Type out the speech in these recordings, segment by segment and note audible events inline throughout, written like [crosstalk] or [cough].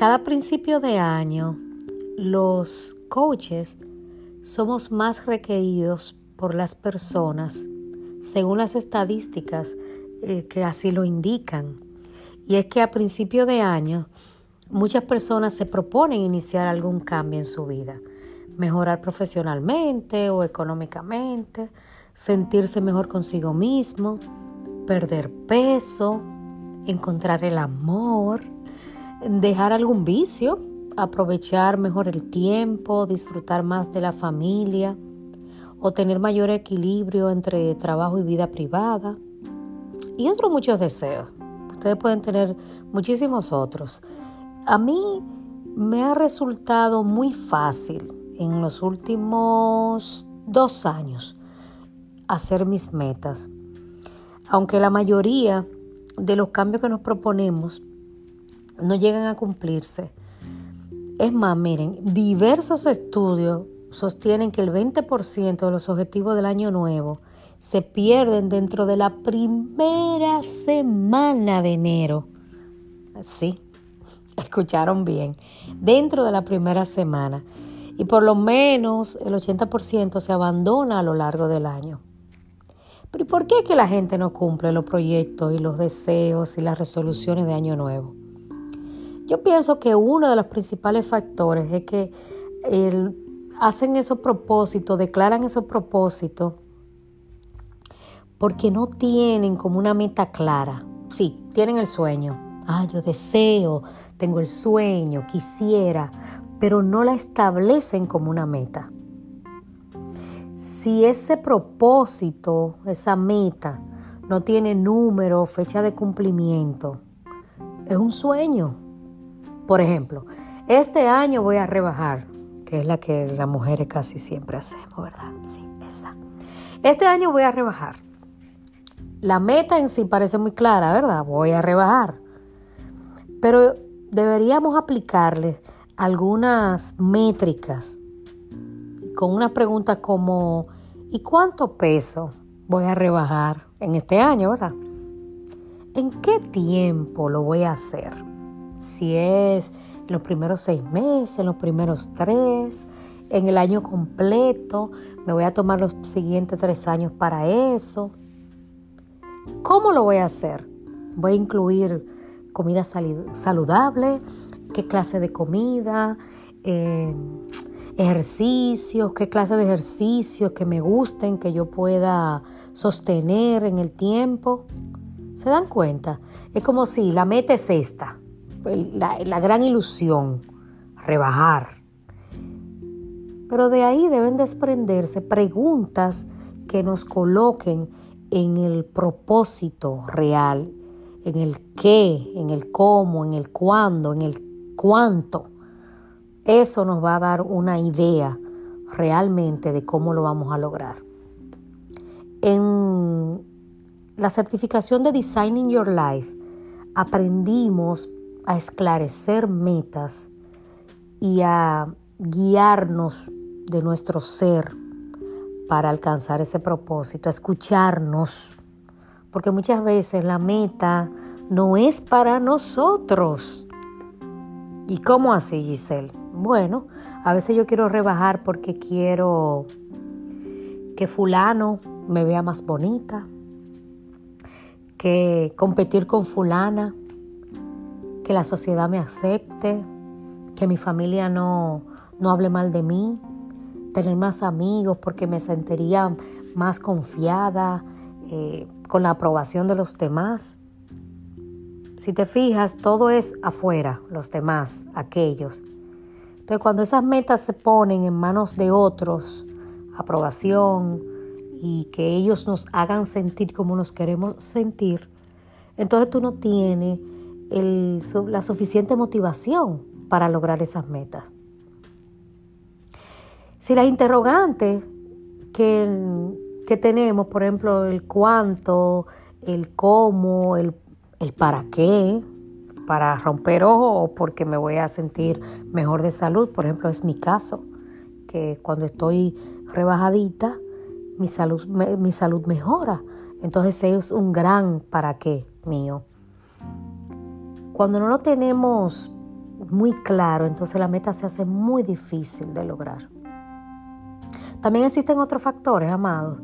Cada principio de año, los coaches somos más requeridos por las personas según las estadísticas eh, que así lo indican. Y es que a principio de año muchas personas se proponen iniciar algún cambio en su vida, mejorar profesionalmente o económicamente, sentirse mejor consigo mismo, perder peso, encontrar el amor, dejar algún vicio, aprovechar mejor el tiempo, disfrutar más de la familia o tener mayor equilibrio entre trabajo y vida privada y otros muchos deseos. Ustedes pueden tener muchísimos otros. A mí me ha resultado muy fácil en los últimos dos años hacer mis metas. Aunque la mayoría de los cambios que nos proponemos no llegan a cumplirse. Es más, miren, diversos estudios sostienen que el 20% de los objetivos del año nuevo se pierden dentro de la primera semana de enero. Sí, [laughs] escucharon bien, dentro de la primera semana. Y por lo menos el 80% se abandona a lo largo del año. Pero ¿y por qué que la gente no cumple los proyectos y los deseos y las resoluciones de año nuevo? Yo pienso que uno de los principales factores es que hacen esos propósitos, declaran esos propósitos, porque no tienen como una meta clara. Sí, tienen el sueño. Ah, yo deseo, tengo el sueño, quisiera, pero no la establecen como una meta. Si ese propósito, esa meta, no tiene número, fecha de cumplimiento, es un sueño. Por ejemplo, este año voy a rebajar, que es la que las mujeres casi siempre hacemos, ¿verdad? Sí, esa. Este año voy a rebajar. La meta en sí parece muy clara, ¿verdad? Voy a rebajar. Pero deberíamos aplicarle algunas métricas con una pregunta como ¿y cuánto peso voy a rebajar en este año, verdad? ¿En qué tiempo lo voy a hacer? Si es en los primeros seis meses, en los primeros tres, en el año completo, me voy a tomar los siguientes tres años para eso. ¿Cómo lo voy a hacer? Voy a incluir comida saludable, qué clase de comida, eh, ejercicios, qué clase de ejercicios que me gusten, que yo pueda sostener en el tiempo. ¿Se dan cuenta? Es como si la meta es esta, la, la gran ilusión, rebajar. Pero de ahí deben desprenderse preguntas que nos coloquen en el propósito real, en el qué, en el cómo, en el cuándo, en el cuánto. Eso nos va a dar una idea realmente de cómo lo vamos a lograr. En la certificación de Designing Your Life aprendimos a esclarecer metas y a guiarnos de nuestro ser para alcanzar ese propósito, a escucharnos, porque muchas veces la meta no es para nosotros. ¿Y cómo así, Giselle? Bueno, a veces yo quiero rebajar porque quiero que fulano me vea más bonita, que competir con fulana, que la sociedad me acepte, que mi familia no, no hable mal de mí, tener más amigos porque me sentiría más confiada eh, con la aprobación de los demás. Si te fijas, todo es afuera, los demás, aquellos. Entonces, cuando esas metas se ponen en manos de otros, aprobación y que ellos nos hagan sentir como nos queremos sentir, entonces tú no tienes la suficiente motivación para lograr esas metas. Si las interrogantes que, que tenemos, por ejemplo, el cuánto, el cómo, el, el para qué, para romper ojo o porque me voy a sentir mejor de salud. Por ejemplo, es mi caso, que cuando estoy rebajadita, mi salud, mi salud mejora. Entonces es un gran para qué mío. Cuando no lo tenemos muy claro, entonces la meta se hace muy difícil de lograr. También existen otros factores, amados,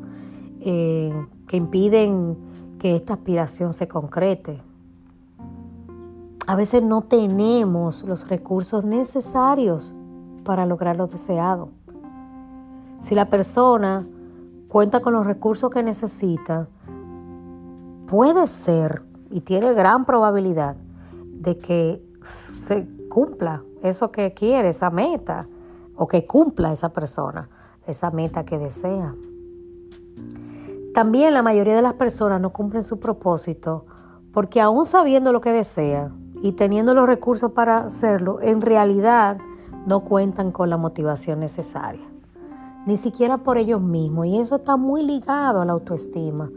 eh, que impiden que esta aspiración se concrete. A veces no tenemos los recursos necesarios para lograr lo deseado. Si la persona cuenta con los recursos que necesita, puede ser y tiene gran probabilidad de que se cumpla eso que quiere, esa meta, o que cumpla esa persona esa meta que desea. También la mayoría de las personas no cumplen su propósito porque aún sabiendo lo que desea y teniendo los recursos para hacerlo, en realidad no cuentan con la motivación necesaria, ni siquiera por ellos mismos. Y eso está muy ligado a la autoestima.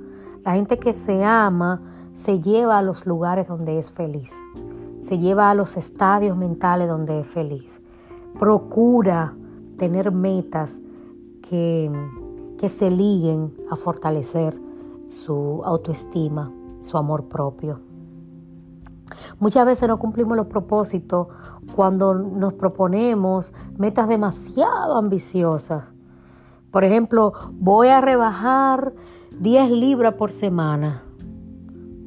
La gente que se ama se lleva a los lugares donde es feliz, se lleva a los estadios mentales donde es feliz, procura tener metas que, que se liguen a fortalecer su autoestima, su amor propio. Muchas veces no cumplimos los propósitos cuando nos proponemos metas demasiado ambiciosas. Por ejemplo, voy a rebajar 10 libras por semana.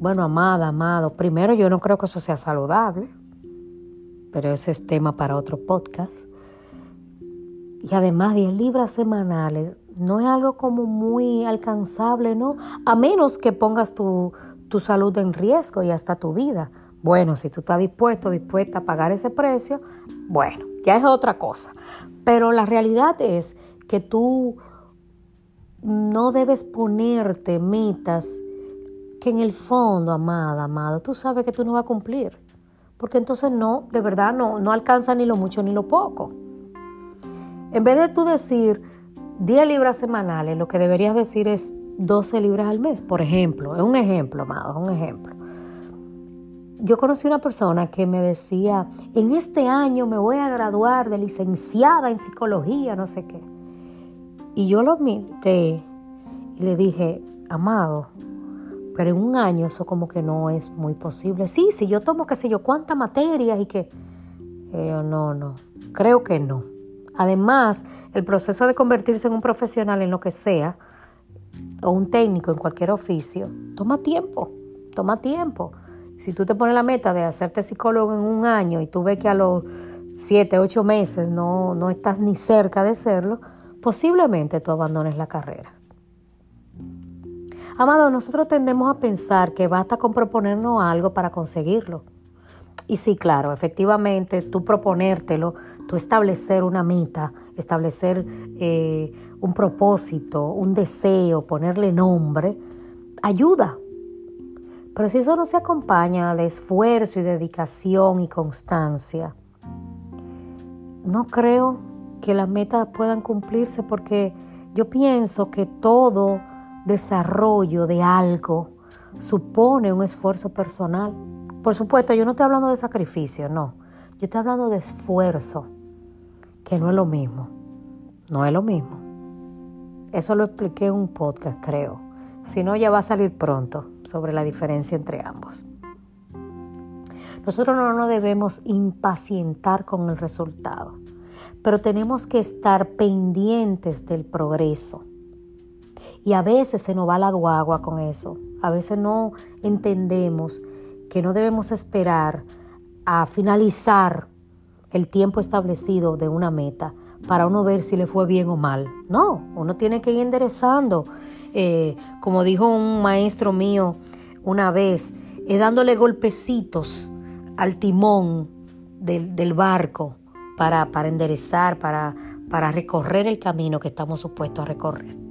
Bueno, amada, amado, primero yo no creo que eso sea saludable, pero ese es tema para otro podcast. Y además 10 libras semanales no es algo como muy alcanzable, ¿no? A menos que pongas tu, tu salud en riesgo y hasta tu vida. Bueno, si tú estás dispuesto, dispuesta a pagar ese precio, bueno, ya es otra cosa. Pero la realidad es que tú no debes ponerte metas que en el fondo, amada, amado, tú sabes que tú no vas a cumplir. Porque entonces no, de verdad no, no alcanza ni lo mucho ni lo poco. En vez de tú decir 10 libras semanales, lo que deberías decir es 12 libras al mes, por ejemplo. Es un ejemplo, amado, es un ejemplo. Yo conocí una persona que me decía, en este año me voy a graduar de licenciada en psicología, no sé qué. Y yo lo miré y le dije, amado, pero en un año eso como que no es muy posible. Sí, si yo tomo qué sé yo cuántas materias y que... yo, no, no, creo que no. Además, el proceso de convertirse en un profesional en lo que sea, o un técnico en cualquier oficio, toma tiempo, toma tiempo. Si tú te pones la meta de hacerte psicólogo en un año y tú ves que a los siete, ocho meses no, no estás ni cerca de serlo, posiblemente tú abandones la carrera. Amado, nosotros tendemos a pensar que basta con proponernos algo para conseguirlo. Y sí, claro, efectivamente, tú proponértelo, tú establecer una meta, establecer eh, un propósito, un deseo, ponerle nombre, ayuda. Pero si eso no se acompaña de esfuerzo y dedicación y constancia, no creo que las metas puedan cumplirse porque yo pienso que todo desarrollo de algo supone un esfuerzo personal. Por supuesto, yo no estoy hablando de sacrificio, no. Yo estoy hablando de esfuerzo, que no es lo mismo. No es lo mismo. Eso lo expliqué en un podcast, creo. Si no, ya va a salir pronto sobre la diferencia entre ambos. Nosotros no nos debemos impacientar con el resultado, pero tenemos que estar pendientes del progreso. Y a veces se nos va la guagua con eso. A veces no entendemos que no debemos esperar a finalizar el tiempo establecido de una meta para uno ver si le fue bien o mal. No, uno tiene que ir enderezando. Eh, como dijo un maestro mío una vez, eh, dándole golpecitos al timón del, barco para, para enderezar, para, para recorrer el camino que estamos supuestos a recorrer.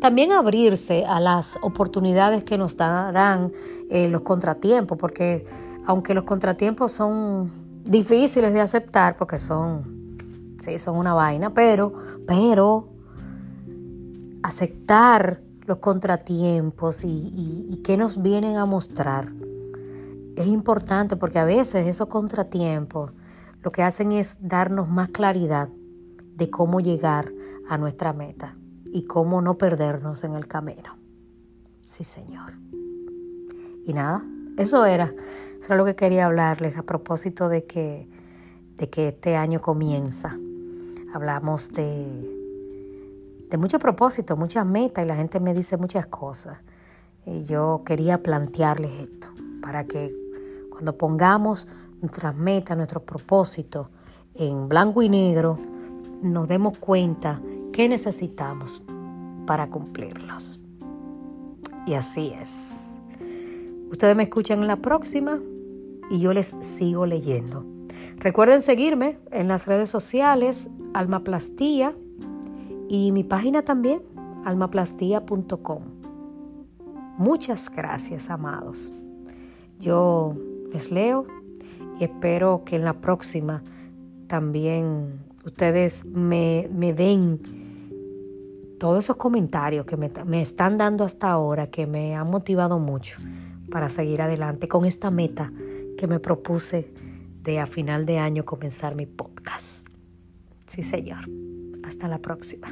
También abrirse a las oportunidades que nos darán eh, los contratiempos, porque aunque los contratiempos son difíciles de aceptar, porque son, sí, son una vaina, pero, pero aceptar los contratiempos y, y qué nos vienen a mostrar es importante porque a veces esos contratiempos lo que hacen es darnos más claridad de cómo llegar a nuestra meta y cómo no perdernos en el camino. Sí, Señor. Y nada, eso era. Eso era lo que quería hablarles a propósito de que, de que este año comienza. Hablamos de, de muchos propósitos, muchas metas y la gente me dice muchas cosas. Y yo quería plantearles esto para que cuando pongamos nuestras metas, nuestros propósitos en blanco y negro, nos demos cuenta qué necesitamos para cumplirlos. Y así es. Ustedes me escuchan en la próxima y yo les sigo leyendo. Recuerden seguirme en las redes sociales, Almaplastía, y mi página también, almaplastía.com. Muchas gracias, amados. Yo les leo y espero que en la próxima también ustedes me, den todos esos comentarios que me, me, están dando hasta ahora, que me han motivado mucho para seguir adelante con esta meta que me propuse de a final de año comenzar mi podcast. Sí, señor. Hasta la próxima.